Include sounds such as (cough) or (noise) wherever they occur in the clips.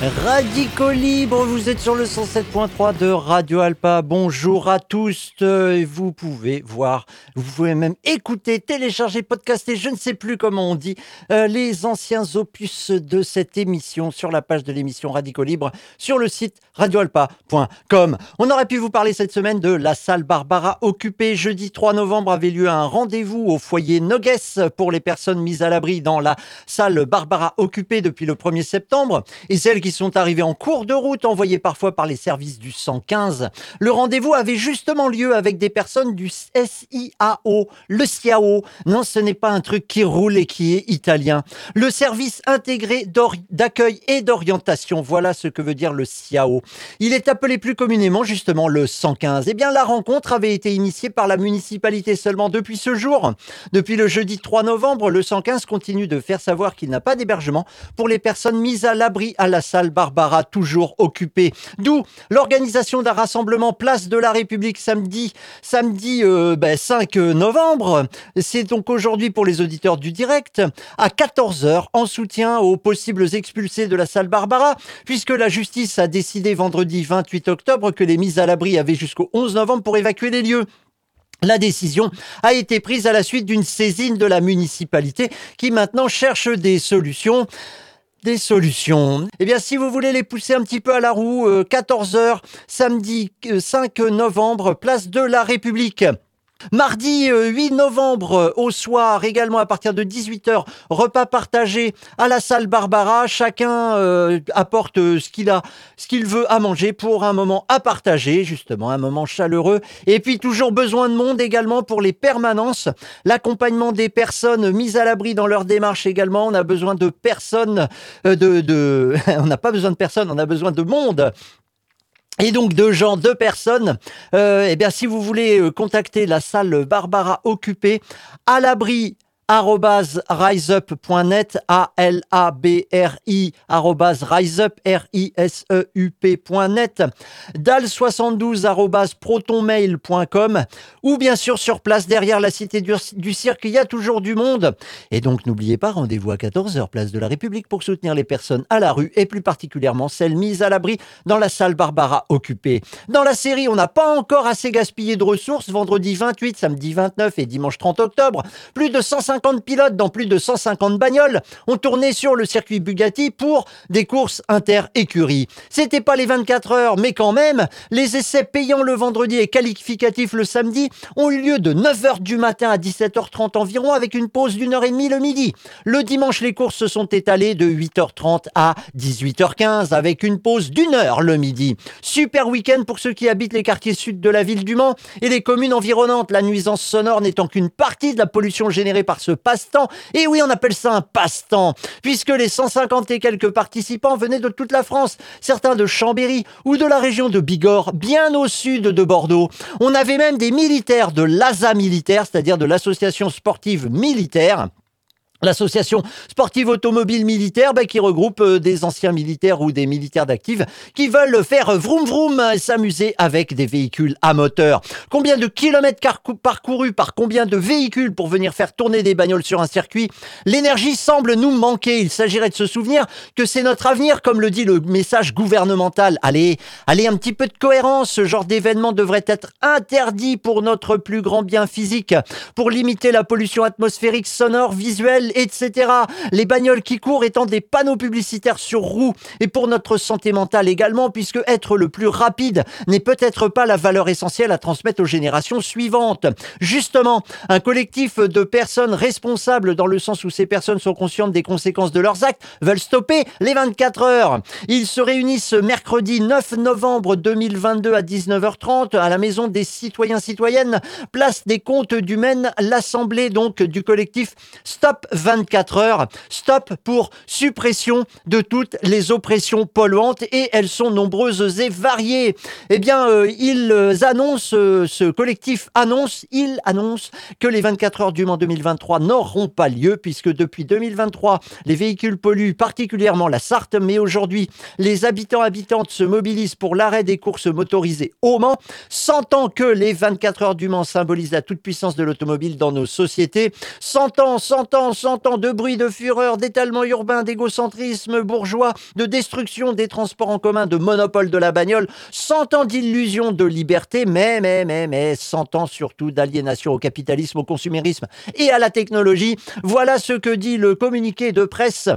Radico Libre, vous êtes sur le 107.3 de Radio Alpa. Bonjour à tous. Euh, Vous pouvez voir, vous pouvez même écouter, télécharger, podcaster, je ne sais plus comment on dit, euh, les anciens opus de cette émission sur la page de l'émission Radico Libre sur le site radioalpa.com. On aurait pu vous parler cette semaine de la salle Barbara occupée. Jeudi 3 novembre avait lieu un rendez-vous au foyer Nogues pour les personnes mises à l'abri dans la salle Barbara occupée depuis le 1er septembre et sont arrivées en cours de route envoyées parfois par les services du 115. Le rendez-vous avait justement lieu avec des personnes du SIAO, le SIAO. Non, ce n'est pas un truc qui roule et qui est italien. Le service intégré d'accueil et d'orientation. Voilà ce que veut dire le SIAO. Il est appelé plus communément justement le 115. Eh bien, la rencontre avait été initiée par la municipalité seulement depuis ce jour. Depuis le jeudi 3 novembre, le 115 continue de faire savoir qu'il n'a pas d'hébergement pour les personnes mises à l'abri à la salle Barbara, toujours occupée. D'où l'organisation d'un rassemblement place de la République samedi, samedi euh, ben, 5 novembre. C'est donc aujourd'hui pour les auditeurs du direct à 14h en soutien aux possibles expulsés de la salle Barbara, puisque la justice a décidé vendredi 28 octobre que les mises à l'abri avaient jusqu'au 11 novembre pour évacuer les lieux. La décision a été prise à la suite d'une saisine de la municipalité qui maintenant cherche des solutions. Des solutions. Eh bien, si vous voulez les pousser un petit peu à la roue, 14h, samedi euh, 5 novembre, place de la République. Mardi euh, 8 novembre euh, au soir, également à partir de 18h, repas partagé à la salle Barbara. Chacun euh, apporte euh, ce qu'il a, ce qu'il veut à manger pour un moment à partager, justement, un moment chaleureux. Et puis toujours besoin de monde également pour les permanences, l'accompagnement des personnes mises à l'abri dans leur démarche également. On a besoin de personnes, euh, de, de... (laughs) on n'a pas besoin de personnes, on a besoin de monde. Et donc de gens, de personnes, euh, eh bien si vous voulez euh, contacter la salle Barbara occupée, à l'abri riseup.net, A-L-A-B-R-I, riseup, R-I-S-E-U-P.net, dal72 arrobase protonmail.com, ou bien sûr sur place derrière la cité du, du cirque, il y a toujours du monde. Et donc n'oubliez pas, rendez-vous à 14h, place de la République, pour soutenir les personnes à la rue, et plus particulièrement celles mises à l'abri dans la salle Barbara occupée. Dans la série, on n'a pas encore assez gaspillé de ressources, vendredi 28, samedi 29 et dimanche 30 octobre, plus de 150 pilotes dans plus de 150 bagnoles ont tourné sur le circuit Bugatti pour des courses inter-écuries. C'était pas les 24 heures, mais quand même, les essais payants le vendredi et qualificatifs le samedi ont eu lieu de 9h du matin à 17h30 environ avec une pause d'une heure et demie le midi. Le dimanche, les courses se sont étalées de 8h30 à 18h15 avec une pause d'une heure le midi. Super week-end pour ceux qui habitent les quartiers sud de la ville du Mans et les communes environnantes, la nuisance sonore n'étant qu'une partie de la pollution générée par ce passe-temps. Et oui, on appelle ça un passe-temps, puisque les 150 et quelques participants venaient de toute la France, certains de Chambéry ou de la région de Bigorre, bien au sud de Bordeaux. On avait même des militaires de l'ASA militaire, c'est-à-dire de l'association sportive militaire. L'association sportive automobile militaire bah, qui regroupe euh, des anciens militaires ou des militaires d'actifs qui veulent faire vroom vroom et s'amuser avec des véhicules à moteur. Combien de kilomètres parcourus par combien de véhicules pour venir faire tourner des bagnoles sur un circuit? L'énergie semble nous manquer. Il s'agirait de se souvenir que c'est notre avenir, comme le dit le message gouvernemental. Allez, allez, un petit peu de cohérence. Ce genre d'événement devrait être interdit pour notre plus grand bien physique, pour limiter la pollution atmosphérique, sonore, visuelle, etc. Les bagnoles qui courent étant des panneaux publicitaires sur roues et pour notre santé mentale également, puisque être le plus rapide n'est peut-être pas la valeur essentielle à transmettre aux générations suivantes. Justement, un collectif de personnes responsables dans le sens où ces personnes sont conscientes des conséquences de leurs actes veulent stopper les 24 heures. Ils se réunissent mercredi 9 novembre 2022 à 19h30 à la maison des citoyens citoyennes, place des comptes du Maine, l'assemblée donc du collectif Stop 24 heures. Stop pour suppression de toutes les oppressions polluantes et elles sont nombreuses et variées. Eh bien, euh, ils annoncent, euh, ce collectif annonce, il annonce que les 24 heures du Mans 2023 n'auront pas lieu puisque depuis 2023, les véhicules polluent particulièrement la Sarthe, mais aujourd'hui, les habitants habitantes se mobilisent pour l'arrêt des courses motorisées au Mans, sentant que les 24 heures du Mans symbolisent la toute-puissance de l'automobile dans nos sociétés, sentant, sentant, sentant 100 ans de bruit, de fureur, d'étalement urbain, d'égocentrisme bourgeois, de destruction des transports en commun, de monopole de la bagnole, 100 ans d'illusion de liberté, mais, mais, mais, mais, 100 ans surtout d'aliénation au capitalisme, au consumérisme et à la technologie. Voilà ce que dit le communiqué de presse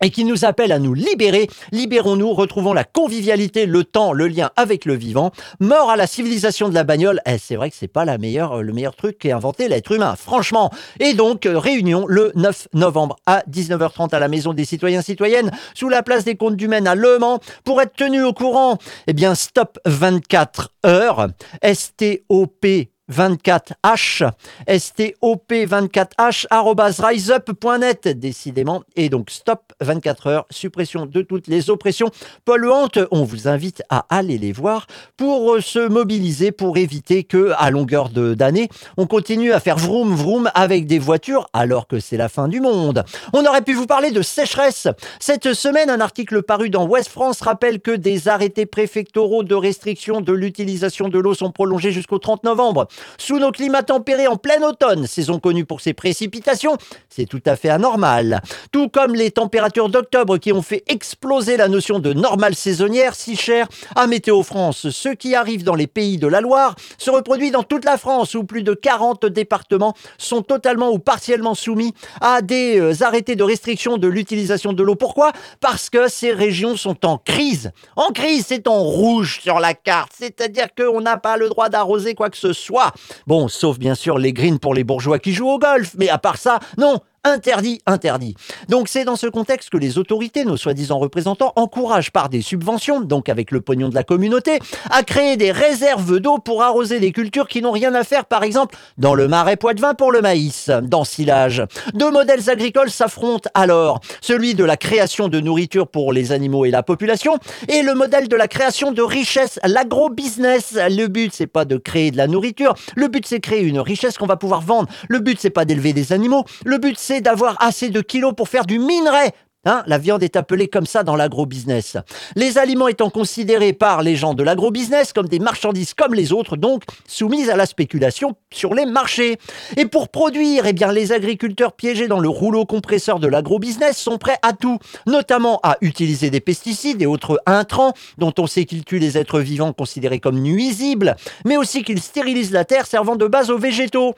et qui nous appelle à nous libérer. Libérons-nous, retrouvons la convivialité, le temps, le lien avec le vivant. Mort à la civilisation de la bagnole. Eh, c'est vrai que c'est pas la meilleure, le meilleur truc qu'ait inventé l'être humain, franchement. Et donc, euh, réunion le 9 novembre à 19h30 à la Maison des citoyens citoyennes, sous la place des comptes du Maine à Le Mans, pour être tenu au courant. Eh bien, stop 24 heures. S-T-O-P 24H, stop24h, riseup.net, décidément. Et donc, stop 24 heures, suppression de toutes les oppressions polluantes. On vous invite à aller les voir pour euh, se mobiliser, pour éviter que, à longueur d'année, on continue à faire vroom vroom avec des voitures alors que c'est la fin du monde. On aurait pu vous parler de sécheresse. Cette semaine, un article paru dans Ouest France rappelle que des arrêtés préfectoraux de restriction de l'utilisation de l'eau sont prolongés jusqu'au 30 novembre. Sous nos climats tempérés en plein automne, saison connue pour ses précipitations, c'est tout à fait anormal. Tout comme les températures d'octobre qui ont fait exploser la notion de normale saisonnière si chère à Météo France. Ce qui arrive dans les pays de la Loire se reproduit dans toute la France où plus de 40 départements sont totalement ou partiellement soumis à des euh, arrêtés de restriction de l'utilisation de l'eau. Pourquoi? Parce que ces régions sont en crise. En crise, c'est en rouge sur la carte, c'est-à-dire qu'on n'a pas le droit d'arroser quoi que ce soit. Bon, sauf bien sûr les greens pour les bourgeois qui jouent au golf, mais à part ça, non, Interdit, interdit. Donc c'est dans ce contexte que les autorités, nos soi-disant représentants, encouragent par des subventions, donc avec le pognon de la communauté, à créer des réserves d'eau pour arroser des cultures qui n'ont rien à faire, par exemple, dans le marais Poitevin pour le maïs, dans Silage. Deux modèles agricoles s'affrontent alors, celui de la création de nourriture pour les animaux et la population, et le modèle de la création de richesse, l'agro-business. Le but, c'est pas de créer de la nourriture, le but, c'est créer une richesse qu'on va pouvoir vendre. Le but, c'est pas d'élever des animaux, le but, c'est d'avoir assez de kilos pour faire du minerai. Hein, la viande est appelée comme ça dans l'agro-business. Les aliments étant considérés par les gens de l'agro-business comme des marchandises comme les autres, donc soumises à la spéculation sur les marchés. Et pour produire, eh bien, les agriculteurs piégés dans le rouleau compresseur de l'agro-business sont prêts à tout, notamment à utiliser des pesticides et autres intrants dont on sait qu'ils tuent les êtres vivants considérés comme nuisibles, mais aussi qu'ils stérilisent la terre servant de base aux végétaux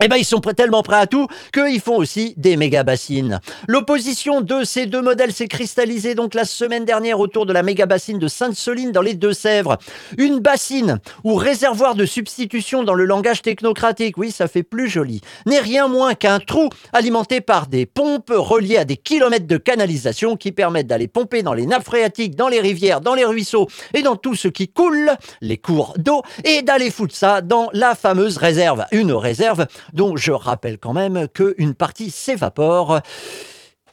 eh ben, ils sont tellement prêts à tout qu'ils font aussi des méga bassines. L'opposition de ces deux modèles s'est cristallisée donc la semaine dernière autour de la méga bassine de Sainte-Soline dans les Deux-Sèvres. Une bassine ou réservoir de substitution dans le langage technocratique, oui, ça fait plus joli, n'est rien moins qu'un trou alimenté par des pompes reliées à des kilomètres de canalisation qui permettent d'aller pomper dans les nappes phréatiques, dans les rivières, dans les ruisseaux et dans tout ce qui coule, les cours d'eau, et d'aller foutre ça dans la fameuse réserve. Une réserve dont je rappelle quand même qu'une partie s'évapore.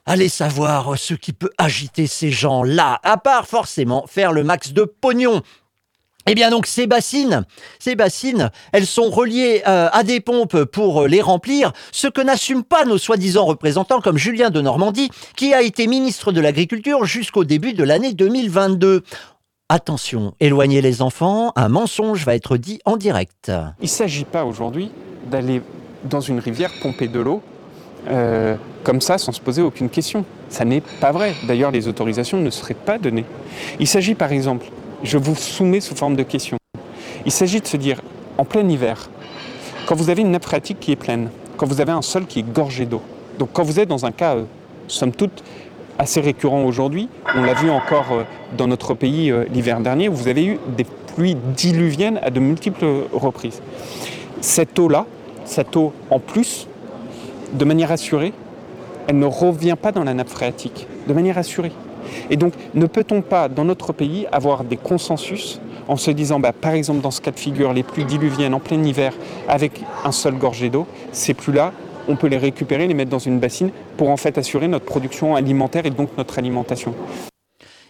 Allez savoir ce qui peut agiter ces gens-là, à part forcément faire le max de pognon. Eh bien donc ces bassines, ces bassines, elles sont reliées euh, à des pompes pour les remplir, ce que n'assument pas nos soi-disant représentants comme Julien de Normandie, qui a été ministre de l'Agriculture jusqu'au début de l'année 2022. Attention, éloignez les enfants, un mensonge va être dit en direct. Il ne s'agit pas aujourd'hui d'aller dans une rivière pomper de l'eau euh, comme ça sans se poser aucune question. Ça n'est pas vrai. D'ailleurs, les autorisations ne seraient pas données. Il s'agit par exemple, je vous soumets sous forme de question, il s'agit de se dire, en plein hiver, quand vous avez une nappe phréatique qui est pleine, quand vous avez un sol qui est gorgé d'eau, donc quand vous êtes dans un cas, euh, somme toute, assez récurrent aujourd'hui, on l'a vu encore euh, dans notre pays l'hiver dernier, où vous avez eu des pluies diluviennes à de multiples reprises. Cette eau-là, cette eau en plus, de manière assurée, elle ne revient pas dans la nappe phréatique, de manière assurée. Et donc, ne peut-on pas, dans notre pays, avoir des consensus en se disant, bah, par exemple, dans ce cas de figure, les pluies diluviennes en plein hiver avec un seul gorgé d'eau, ces pluies-là, on peut les récupérer, les mettre dans une bassine pour en fait assurer notre production alimentaire et donc notre alimentation.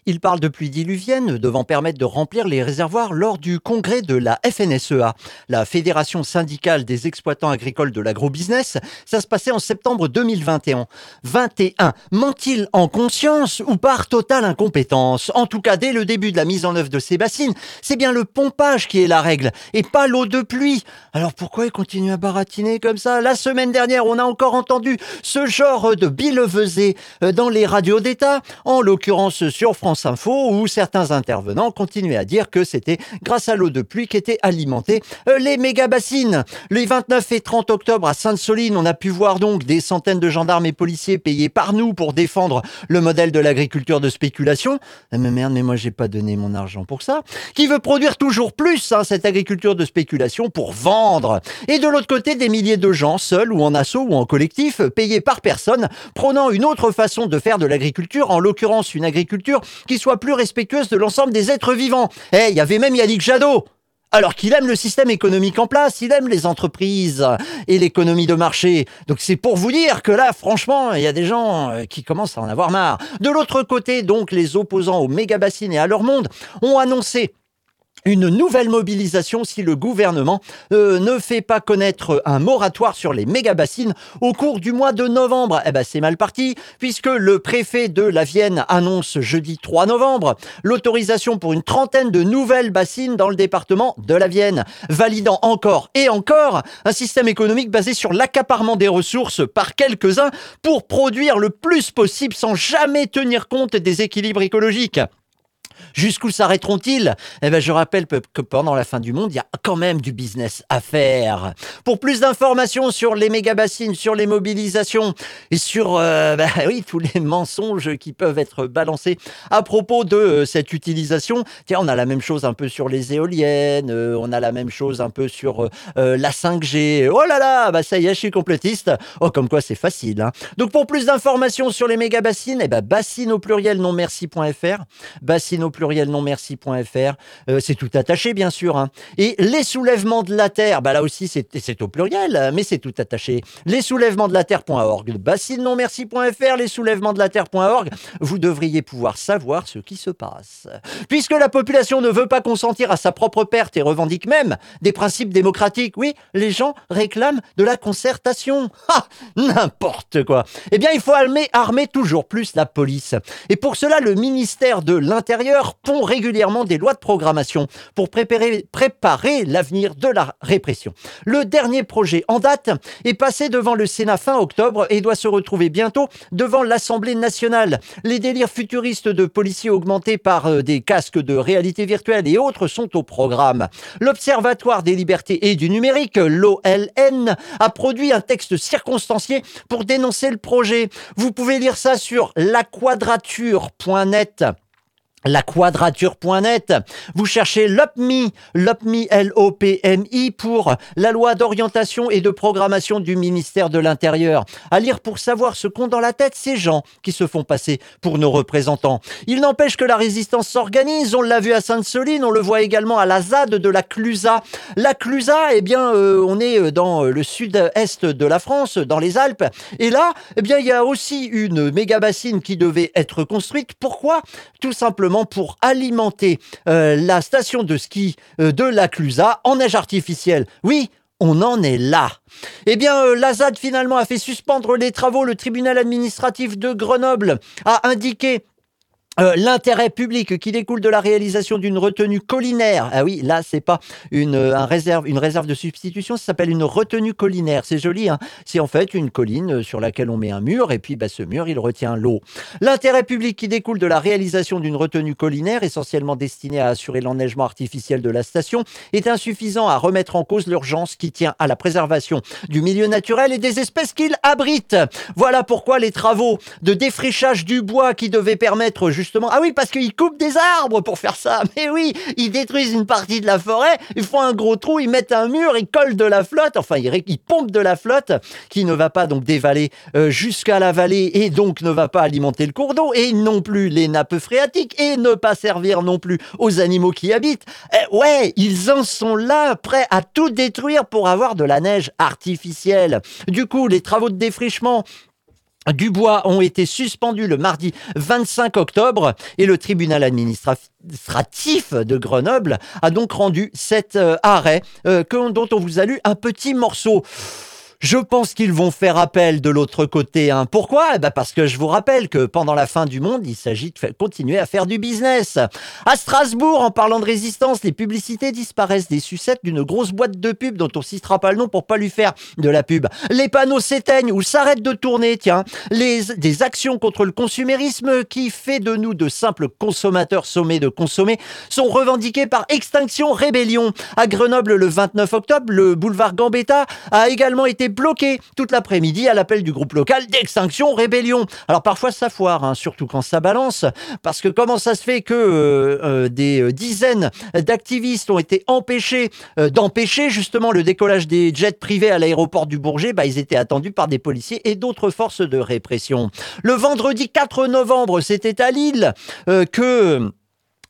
Il parle de pluies diluviennes devant permettre de remplir les réservoirs lors du congrès de la FNSEA, la Fédération syndicale des exploitants agricoles de l'agrobusiness. Ça se passait en septembre 2021. 21. Ment-il en conscience ou par totale incompétence? En tout cas, dès le début de la mise en œuvre de ces bassines, c'est bien le pompage qui est la règle et pas l'eau de pluie. Alors pourquoi il continue à baratiner comme ça? La semaine dernière, on a encore entendu ce genre de billevesée euh, dans les radios d'État, en l'occurrence sur France Info, où certains intervenants continuaient à dire que c'était grâce à l'eau de pluie qu'étaient alimentées euh, les méga-bassines. Les 29 et 30 octobre à Sainte-Soline, on a pu voir donc des centaines de gendarmes et policiers payés par nous pour défendre le modèle de l'agriculture de spéculation. Ah, mais merde, mais moi j'ai pas donné mon argent pour ça. Qui veut produire toujours plus hein, cette agriculture de spéculation pour vendre. Et de l'autre côté, des milliers de gens, seuls ou en assaut ou en collectif, payés par personne, prônant une autre façon de faire de l'agriculture, en l'occurrence une agriculture qui soit plus respectueuse de l'ensemble des êtres vivants. Eh, il y avait même Yannick Jadot alors qu'il aime le système économique en place, il aime les entreprises et l'économie de marché. Donc c'est pour vous dire que là, franchement, il y a des gens euh, qui commencent à en avoir marre. De l'autre côté, donc, les opposants aux méga-bassines et à leur monde ont annoncé une nouvelle mobilisation si le gouvernement euh, ne fait pas connaître un moratoire sur les méga-bassines au cours du mois de novembre. Eh ben, c'est mal parti, puisque le préfet de la Vienne annonce jeudi 3 novembre l'autorisation pour une trentaine de nouvelles bassines dans le département de la Vienne, validant encore et encore un système économique basé sur l'accaparement des ressources par quelques-uns pour produire le plus possible sans jamais tenir compte des équilibres écologiques. Jusqu'où s'arrêteront-ils? Eh ben, je rappelle que pendant la fin du monde, il y a quand même du business à faire. Pour plus d'informations sur les méga-bassines, sur les mobilisations et sur euh, (laughs) bah oui, tous les mensonges qui peuvent être balancés à propos de euh, cette utilisation, tiens, on a la même chose un peu sur les éoliennes, euh, on a la même chose un peu sur la 5G. Oh là là, bah ça y est, je suis complétiste. Oh, comme quoi c'est facile. Hein. Donc pour plus d'informations sur les méga-bassines, eh ben, bassine au pluriel non merci.fr, bassine au pluriel non merci.fr. Euh, c'est tout attaché, bien sûr. Hein. Et les soulèvements de la Terre, bah là aussi, c'est au pluriel, mais c'est tout attaché. Les soulèvements de la Terre.org, bassine non merci.fr, les soulèvements de la Terre.org. Vous devriez pouvoir savoir ce qui se passe. Puisque la population ne veut pas consentir à sa propre perte et revendique même des principes démocratiques, oui, les gens réclament de la concertation. Ah, n'importe quoi. Eh bien, il faut armer toujours plus la police. Et pour cela, le ministère de l'Intérieur pond régulièrement des lois de programmation pour préparer, préparer l'avenir de la répression. Le dernier projet en date est passé devant le Sénat fin octobre et doit se retrouver bientôt devant l'Assemblée nationale. Les délires futuristes de policiers augmentés par euh, des casques de réalité virtuelle et autres sont au programme. L'Observatoire des libertés et du numérique, l'OLN, a produit un texte circonstancié pour dénoncer le projet. Vous pouvez lire ça sur laquadrature.net laquadrature.net. Vous cherchez LOPMI, LOPMI, L-O-P-M-I pour la loi d'orientation et de programmation du ministère de l'Intérieur. À lire pour savoir ce qu'ont dans la tête ces gens qui se font passer pour nos représentants. Il n'empêche que la résistance s'organise. On l'a vu à Sainte-Soline, on le voit également à la ZAD de la Clusa. La Clusa, eh bien, euh, on est dans le sud-est de la France, dans les Alpes. Et là, eh bien, il y a aussi une méga bassine qui devait être construite. Pourquoi? Tout simplement pour alimenter euh, la station de ski euh, de la Clusa en neige artificielle. Oui, on en est là. Eh bien, euh, l'AZAD finalement a fait suspendre les travaux. Le tribunal administratif de Grenoble a indiqué euh, l'intérêt public qui découle de la réalisation d'une retenue collinaire. Ah oui, là c'est pas une euh, un réserve une réserve de substitution, ça s'appelle une retenue collinaire. C'est joli, hein C'est en fait une colline euh, sur laquelle on met un mur et puis bah, ce mur il retient l'eau. L'intérêt public qui découle de la réalisation d'une retenue collinaire, essentiellement destinée à assurer l'enneigement artificiel de la station, est insuffisant à remettre en cause l'urgence qui tient à la préservation du milieu naturel et des espèces qu'il abrite. Voilà pourquoi les travaux de défrichage du bois qui devaient permettre ah oui, parce qu'ils coupent des arbres pour faire ça. (laughs) Mais oui, ils détruisent une partie de la forêt, ils font un gros trou, ils mettent un mur, ils collent de la flotte, enfin ils, pompent de la flotte qui ne va pas donc dévaler euh, jusqu'à la vallée et donc ne va pas alimenter le cours d'eau et non plus les nappes phréatiques et ne pas servir non plus aux animaux qui y habitent. Eh ouais, ils en sont là, prêts à tout détruire pour avoir de la neige artificielle. Du coup, les travaux de défrichement Dubois ont été suspendus le mardi 25 octobre et le tribunal administratif de Grenoble a donc rendu cet euh, arrêt euh, dont on vous a lu un petit morceau. Je pense qu'ils vont faire appel de l'autre côté. Hein. Pourquoi? Eh ben Parce que je vous rappelle que pendant la fin du monde, il s'agit de continuer à faire du business. À Strasbourg, en parlant de résistance, les publicités disparaissent des sucettes d'une grosse boîte de pub dont on citera pas le nom pour pas lui faire de la pub. Les panneaux s'éteignent ou s'arrêtent de tourner, tiens. Les, des actions contre le consumérisme qui fait de nous de simples consommateurs sommés de consommer sont revendiquées par Extinction Rébellion. À Grenoble, le 29 octobre, le boulevard Gambetta a également été bloqué toute l'après-midi à l'appel du groupe local d'Extinction Rébellion. Alors parfois ça foire, hein, surtout quand ça balance, parce que comment ça se fait que euh, euh, des euh, dizaines d'activistes ont été empêchés d'empêcher justement le décollage des jets privés à l'aéroport du Bourget? Bah, Ils étaient attendus par des policiers et d'autres forces de répression. Le vendredi 4 novembre, c'était à Lille que...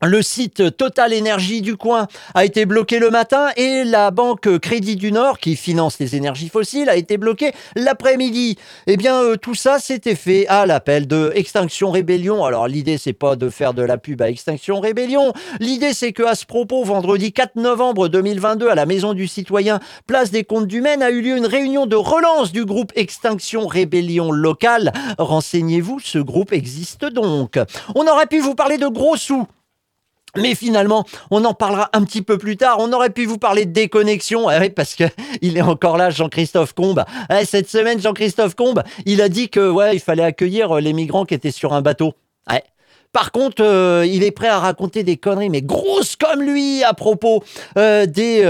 Le site Total Énergie du coin a été bloqué le matin et la banque Crédit du Nord, qui finance les énergies fossiles, a été bloquée l'après-midi. Eh bien, euh, tout ça s'était fait à l'appel de Extinction Rébellion. Alors, l'idée, c'est pas de faire de la pub à Extinction Rébellion. L'idée, c'est que à ce propos, vendredi 4 novembre 2022, à la Maison du Citoyen, place des Comptes du Maine, a eu lieu une réunion de relance du groupe Extinction Rébellion local. Renseignez-vous, ce groupe existe donc. On aurait pu vous parler de gros sous mais finalement, on en parlera un petit peu plus tard. On aurait pu vous parler de déconnexion, eh parce que (laughs) il est encore là, Jean-Christophe Combe. Eh, cette semaine, Jean-Christophe Combe, il a dit que ouais, il fallait accueillir euh, les migrants qui étaient sur un bateau. Par contre, euh, il est prêt à raconter des conneries, mais grosses comme lui, à propos euh, des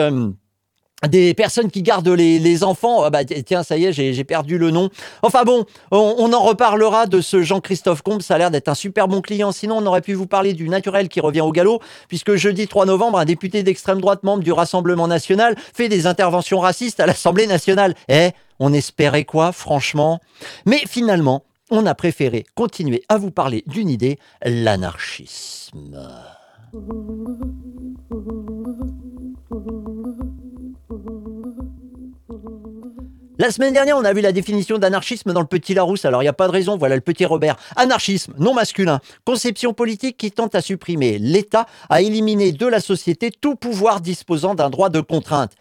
des personnes qui gardent les, enfants. Ah bah, tiens, ça y est, j'ai perdu le nom. Enfin bon, on, en reparlera de ce Jean-Christophe Combe. Ça a l'air d'être un super bon client. Sinon, on aurait pu vous parler du naturel qui revient au galop, puisque jeudi 3 novembre, un député d'extrême droite, membre du Rassemblement national, fait des interventions racistes à l'Assemblée nationale. Eh, on espérait quoi, franchement? Mais finalement, on a préféré continuer à vous parler d'une idée, l'anarchisme. La semaine dernière, on a vu la définition d'anarchisme dans le petit Larousse, alors il n'y a pas de raison, voilà le petit Robert. Anarchisme, non masculin, conception politique qui tente à supprimer l'État, à éliminer de la société tout pouvoir disposant d'un droit de contrainte.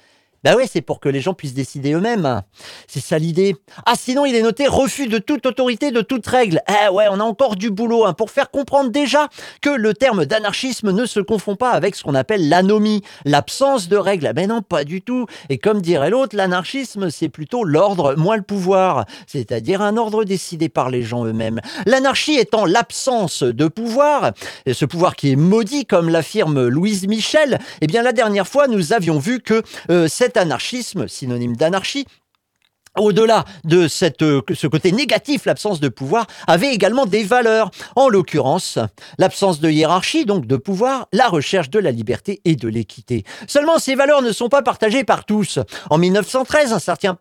Ben ouais, c'est pour que les gens puissent décider eux-mêmes. C'est ça l'idée. Ah, sinon, il est noté refus de toute autorité, de toute règle. Eh ouais, on a encore du boulot hein, pour faire comprendre déjà que le terme d'anarchisme ne se confond pas avec ce qu'on appelle l'anomie, l'absence de règles. Ben non, pas du tout. Et comme dirait l'autre, l'anarchisme, c'est plutôt l'ordre, moins le pouvoir. C'est-à-dire un ordre décidé par les gens eux-mêmes. L'anarchie étant l'absence de pouvoir, ce pouvoir qui est maudit, comme l'affirme Louise Michel, eh bien, la dernière fois, nous avions vu que euh, cette anarchisme, synonyme d'anarchie, au-delà de cette, euh, ce côté négatif, l'absence de pouvoir avait également des valeurs. En l'occurrence, l'absence de hiérarchie, donc de pouvoir, la recherche de la liberté et de l'équité. Seulement, ces valeurs ne sont pas partagées par tous. En 1913, un certain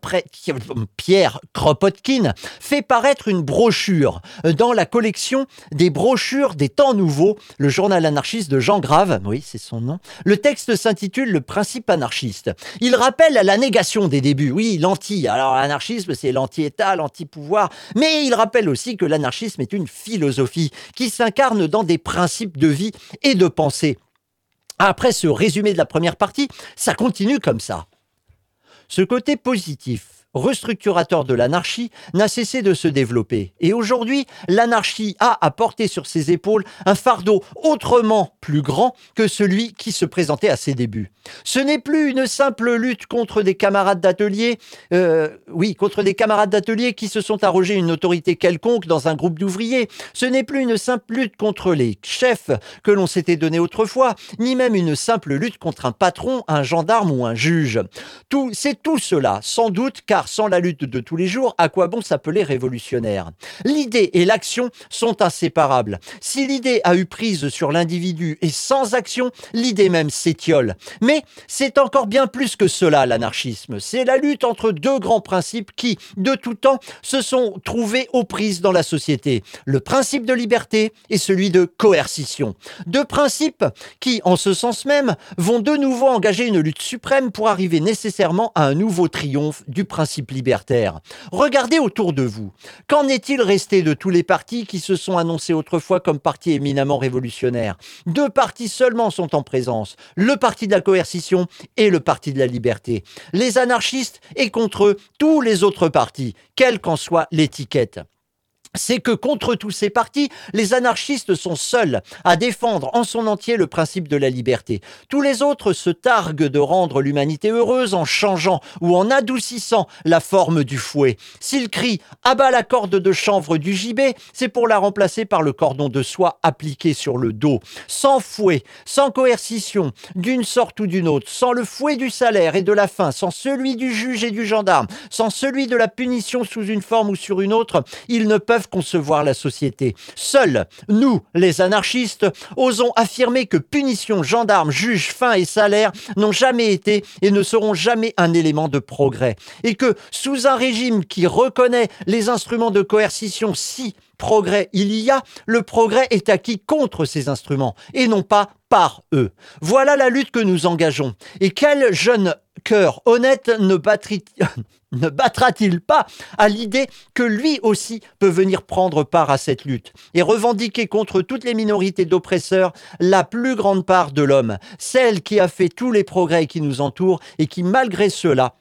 Pierre Kropotkin fait paraître une brochure dans la collection des brochures des temps nouveaux, le journal anarchiste de Jean Grave, oui, c'est son nom. Le texte s'intitule Le principe anarchiste. Il rappelle la négation des débuts, oui, l'anti. L'anarchisme, c'est l'anti-État, l'anti-pouvoir, mais il rappelle aussi que l'anarchisme est une philosophie qui s'incarne dans des principes de vie et de pensée. Après ce résumé de la première partie, ça continue comme ça. Ce côté positif restructurateur de l'anarchie, n'a cessé de se développer. Et aujourd'hui, l'anarchie a à porter sur ses épaules un fardeau autrement plus grand que celui qui se présentait à ses débuts. Ce n'est plus une simple lutte contre des camarades d'atelier, euh, oui, contre des camarades d'atelier qui se sont arrogés une autorité quelconque dans un groupe d'ouvriers. Ce n'est plus une simple lutte contre les chefs que l'on s'était donné autrefois, ni même une simple lutte contre un patron, un gendarme ou un juge. Tout, c'est tout cela, sans doute, car sans la lutte de tous les jours, à quoi bon s'appeler révolutionnaire? L'idée et l'action sont inséparables. Si l'idée a eu prise sur l'individu et sans action, l'idée même s'étiole. Mais c'est encore bien plus que cela l'anarchisme. C'est la lutte entre deux grands principes qui, de tout temps, se sont trouvés aux prises dans la société. Le principe de liberté et celui de coercition. Deux principes qui, en ce sens même, vont de nouveau engager une lutte suprême pour arriver nécessairement à un nouveau triomphe du principe principe libertaire. Regardez autour de vous. Qu'en est-il resté de tous les partis qui se sont annoncés autrefois comme partis éminemment révolutionnaires? Deux partis seulement sont en présence, le parti de la coercition et le parti de la liberté. Les anarchistes et contre eux tous les autres partis, quelle qu'en soit l'étiquette c'est que contre tous ces partis, les anarchistes sont seuls à défendre en son entier le principe de la liberté. Tous les autres se targuent de rendre l'humanité heureuse en changeant ou en adoucissant la forme du fouet. S'ils crient « abat la corde de chanvre du gibet », c'est pour la remplacer par le cordon de soie appliqué sur le dos. Sans fouet, sans coercition, d'une sorte ou d'une autre, sans le fouet du salaire et de la faim, sans celui du juge et du gendarme, sans celui de la punition sous une forme ou sur une autre, ils ne peuvent concevoir la société. Seuls, nous, les anarchistes, osons affirmer que punition, gendarmes, juges, fin et salaire n'ont jamais été et ne seront jamais un élément de progrès. Et que, sous un régime qui reconnaît les instruments de coercition si progrès il y a, le progrès est acquis contre ces instruments et non pas par eux. Voilà la lutte que nous engageons. Et quel jeune cœur honnête (laughs) ne battra-t-il pas à l'idée que lui aussi peut venir prendre part à cette lutte et revendiquer contre toutes les minorités d'oppresseurs la plus grande part de l'homme, celle qui a fait tous les progrès qui nous entourent et qui malgré cela,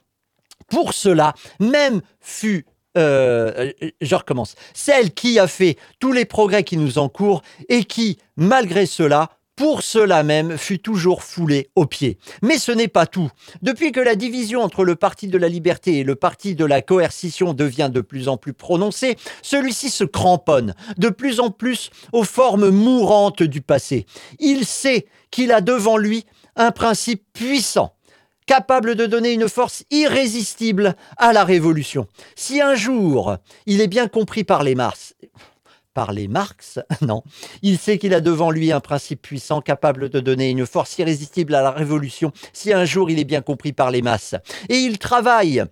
pour cela, même fut euh, je recommence. Celle qui a fait tous les progrès qui nous encourent et qui, malgré cela, pour cela même, fut toujours foulé aux pieds. Mais ce n'est pas tout. Depuis que la division entre le parti de la liberté et le parti de la coercition devient de plus en plus prononcée, celui-ci se cramponne de plus en plus aux formes mourantes du passé. Il sait qu'il a devant lui un principe puissant capable de donner une force irrésistible à la révolution. Si un jour il est bien compris par les Mars, par les Marx, (laughs) non. Il sait qu'il a devant lui un principe puissant capable de donner une force irrésistible à la révolution si un jour il est bien compris par les masses. Et il travaille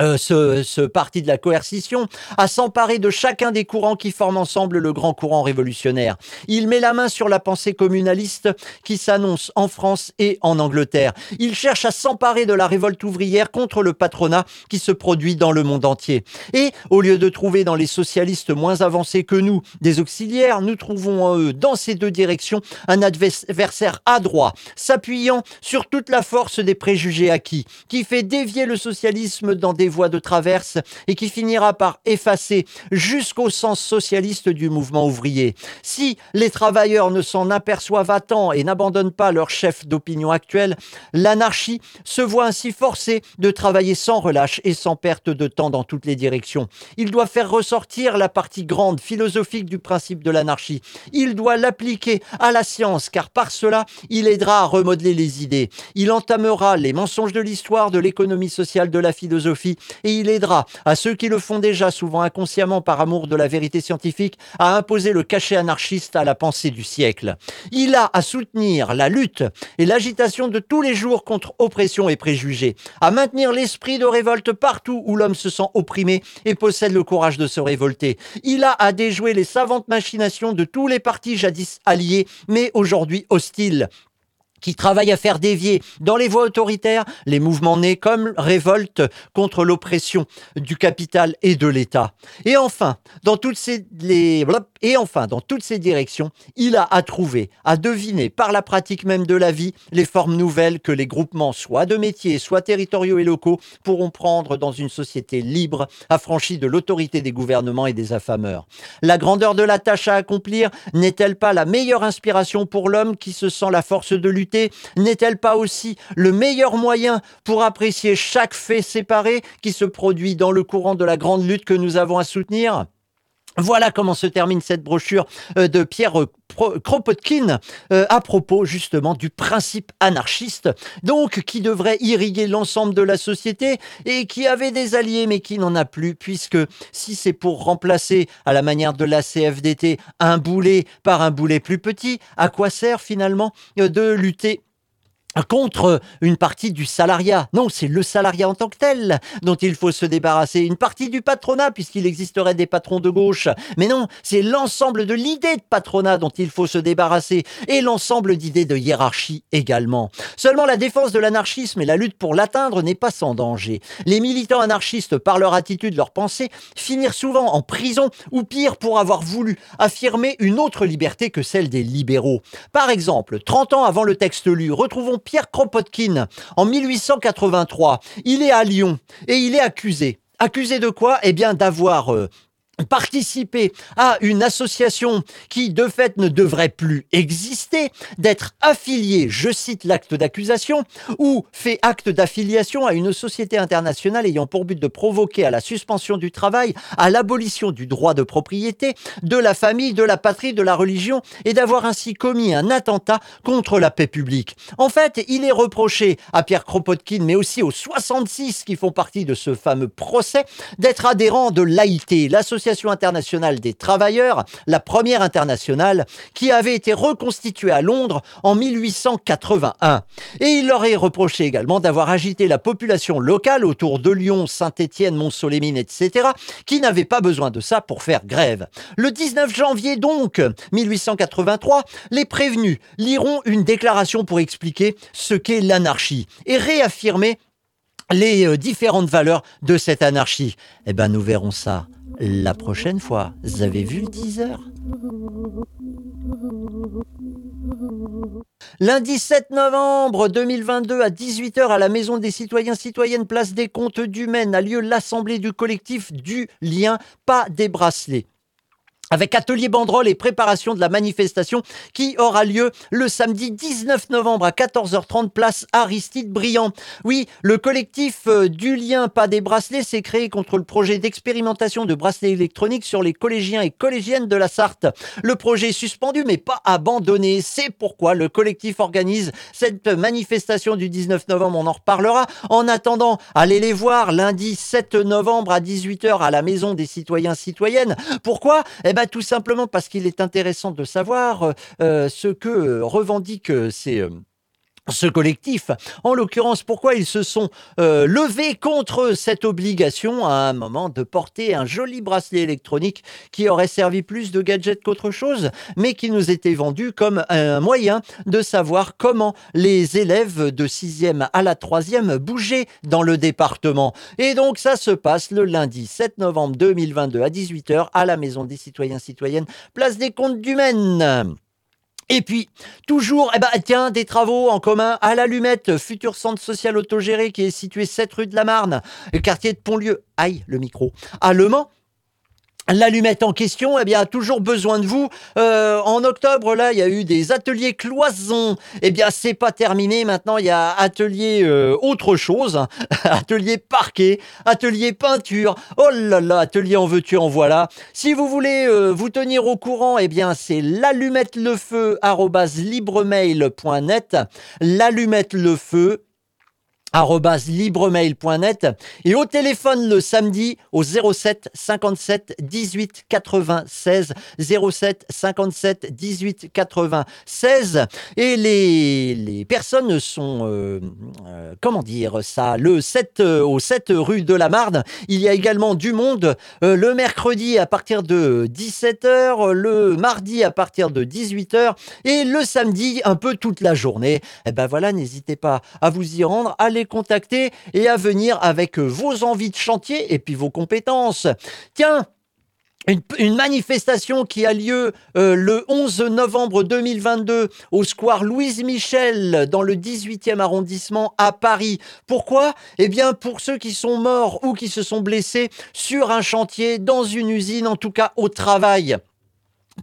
euh, ce, parti de la coercition, à s'emparer de chacun des courants qui forment ensemble le grand courant révolutionnaire. Il met la main sur la pensée communaliste qui s'annonce en France et en Angleterre. Il cherche à s'emparer de la révolte ouvrière contre le patronat qui se produit dans le monde entier. Et au lieu de trouver dans les socialistes moins avancés que nous des auxiliaires, nous trouvons en eux, dans ces deux directions, un adversaire adroit, s'appuyant sur toute la force des préjugés acquis, qui fait dévier le socialisme dans des voies de traverse et qui finira par effacer jusqu'au sens socialiste du mouvement ouvrier. Si les travailleurs ne s'en aperçoivent à temps et n'abandonnent pas leur chef d'opinion actuel, l'anarchie se voit ainsi forcée de travailler sans relâche et sans perte de temps dans toutes les directions. Il doit faire ressortir la partie grande philosophique du principe de l'anarchie. Il doit l'appliquer à la science car par cela, il aidera à remodeler les idées. Il entamera les mensonges de l'histoire, de l'économie sociale, de la philosophie et il aidera à ceux qui le font déjà, souvent inconsciemment par amour de la vérité scientifique, à imposer le cachet anarchiste à la pensée du siècle. Il a à soutenir la lutte et l'agitation de tous les jours contre oppression et préjugés, à maintenir l'esprit de révolte partout où l'homme se sent opprimé et possède le courage de se révolter. Il a à déjouer les savantes machinations de tous les partis jadis alliés, mais aujourd'hui hostiles, qui travaille à faire dévier dans les voies autoritaires les mouvements nés comme révolte contre l'oppression du capital et de l'État. Et enfin, dans toutes ces les et enfin, dans toutes ces directions, il a à trouver, à deviner par la pratique même de la vie les formes nouvelles que les groupements, soit de métiers, soit territoriaux et locaux, pourront prendre dans une société libre, affranchie de l'autorité des gouvernements et des affameurs. La grandeur de la tâche à accomplir n'est-elle pas la meilleure inspiration pour l'homme qui se sent la force de lutter? N'est-elle pas aussi le meilleur moyen pour apprécier chaque fait séparé qui se produit dans le courant de la grande lutte que nous avons à soutenir? Voilà comment se termine cette brochure euh, de Pierre Kropotkin euh, à propos justement du principe anarchiste, donc qui devrait irriguer l'ensemble de la société et qui avait des alliés mais qui n'en a plus, puisque si c'est pour remplacer à la manière de la CFDT un boulet par un boulet plus petit, à quoi sert finalement euh, de lutter contre une partie du salariat. Non, c'est le salariat en tant que tel dont il faut se débarrasser. Une partie du patronat, puisqu'il existerait des patrons de gauche. Mais non, c'est l'ensemble de l'idée de patronat dont il faut se débarrasser, et l'ensemble d'idées de hiérarchie également. Seulement la défense de l'anarchisme et la lutte pour l'atteindre n'est pas sans danger. Les militants anarchistes, par leur attitude, leur pensée, finirent souvent en prison, ou pire, pour avoir voulu affirmer une autre liberté que celle des libéraux. Par exemple, 30 ans avant le texte lu, retrouvons Pierre Kropotkin en 1883. Il est à Lyon et il est accusé. Accusé de quoi? Eh bien d'avoir euh, participer à une association qui de fait ne devrait plus exister, d'être affilié, je cite l'acte d'accusation, ou fait acte d'affiliation à une société internationale ayant pour but de provoquer à la suspension du travail, à l'abolition du droit de propriété, de la famille, de la patrie, de la religion, et d'avoir ainsi commis un attentat contre la paix publique. En fait, il est reproché à Pierre Kropotkin, mais aussi aux 66 qui font partie de ce fameux procès, d'être adhérent de l'AIT, l'association internationale des travailleurs, la première internationale, qui avait été reconstituée à Londres en 1881. Et il leur est reproché également d'avoir agité la population locale autour de Lyon, Saint-Étienne, Mont-Solémine, etc., qui n'avaient pas besoin de ça pour faire grève. Le 19 janvier donc, 1883, les prévenus liront une déclaration pour expliquer ce qu'est l'anarchie et réaffirmer les euh, différentes valeurs de cette anarchie. Eh ben, nous verrons ça la prochaine fois. Vous avez vu le teaser? Lundi 7 novembre 2022 à 18h à la Maison des citoyens citoyennes Place des Comptes du Maine a lieu l'assemblée du collectif du lien pas des bracelets avec atelier banderole et préparation de la manifestation qui aura lieu le samedi 19 novembre à 14h30 place Aristide Briand. Oui, le collectif euh, du lien pas des bracelets s'est créé contre le projet d'expérimentation de bracelets électroniques sur les collégiens et collégiennes de la Sarthe. Le projet est suspendu mais pas abandonné. C'est pourquoi le collectif organise cette manifestation du 19 novembre. On en reparlera. En attendant, allez les voir lundi 7 novembre à 18h à la Maison des citoyens citoyennes. Pourquoi? Eh ben, tout simplement parce qu'il est intéressant de savoir euh, ce que revendiquent ces euh, ce collectif. En l'occurrence, pourquoi ils se sont euh, levés contre cette obligation à un moment de porter un joli bracelet électronique qui aurait servi plus de gadget qu'autre chose, mais qui nous était vendu comme un moyen de savoir comment les élèves de 6e à la 3e bougeaient dans le département. Et donc ça se passe le lundi 7 novembre 2022 à 18h à la Maison des citoyens citoyennes, place des comptes du Maine. Et puis, toujours, eh ben, tiens, des travaux en commun à l'allumette, futur centre social autogéré qui est situé 7 rue de la Marne, quartier de Pontlieu. Aïe, le micro. À Le Mans, L'allumette en question, eh bien, toujours besoin de vous. Euh, en octobre, là, il y a eu des ateliers cloisons. Eh bien, c'est pas terminé. Maintenant, il y a atelier euh, autre chose, (laughs) atelier parquet, atelier peinture. Oh là là, atelier en veux-tu, en voilà. Si vous voulez euh, vous tenir au courant, eh bien, c'est l'allumette le feu. L'allumette le feu libremail.net et au téléphone le samedi au 07 57 18 96 07 57 18 96 et les, les personnes sont euh, euh, comment dire ça le 7 euh, au 7 rue de la Marne. Il y a également du monde le mercredi à partir de 17h le mardi à partir de 18h et le samedi un peu toute la journée. Et eh ben voilà n'hésitez pas à vous y rendre. Allez contacter et à venir avec vos envies de chantier et puis vos compétences. Tiens, une, manifestation qui a lieu euh, le 11 novembre 2022 au square Louise Michel dans le 18e arrondissement à Paris. Pourquoi? Eh bien pour ceux qui sont morts ou qui se sont blessés sur un chantier, dans une usine, en tout cas au travail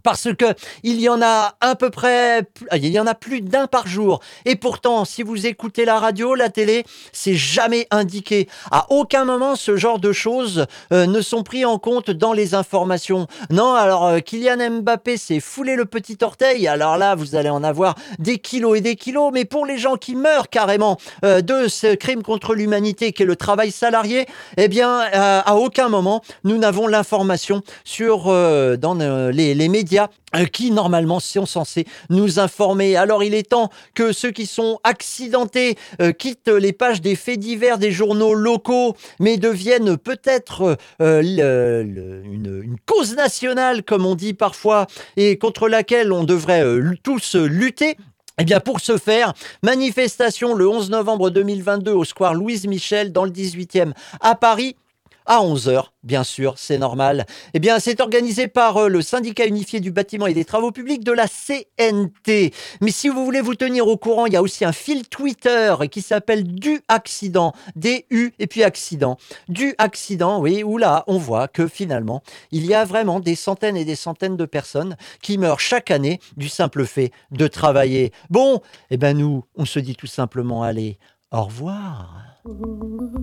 parce que il y en a à peu près, il y en a plus d'un par jour. Et pourtant, si vous écoutez la radio, la télé, c'est jamais indiqué. À aucun moment, ce genre de choses euh, ne sont pris en compte dans les informations. Non, alors euh, Kylian Mbappé s'est foulé le petit orteil. Alors là, vous allez en avoir des kilos et des kilos. Mais pour les gens qui meurent carrément euh, de ce crime contre l'humanité qui est le travail salarié, eh bien, à aucun moment nous n'avons l'information sur dans les, les médias euh, qui normalement sont censés nous informer. Alors il est temps que ceux qui sont accidentés euh, quittent les pages des faits divers des journaux locaux, mais deviennent peut-être euh, une, une, cause nationale, comme on dit parfois, et contre laquelle on devrait tous lutter. Eh bien, pour ce faire, manifestation le 11 novembre 2022 au square Louise Michel dans le 18e à Paris à 11h, bien sûr, c'est normal. Eh bien, c'est organisé par euh, le syndicat unifié du bâtiment et des travaux publics de la CNT. Mais si vous voulez vous tenir au courant, il y a aussi un fil Twitter qui s'appelle Du Accident, D-U et puis accident. Du Accident, oui, où là, on voit que finalement, il y a vraiment des centaines et des centaines de personnes qui meurent chaque année du simple fait de travailler. Bon, eh ben nous, on se dit tout simplement, allez, au revoir. Mm-hmm.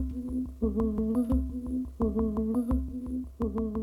(laughs)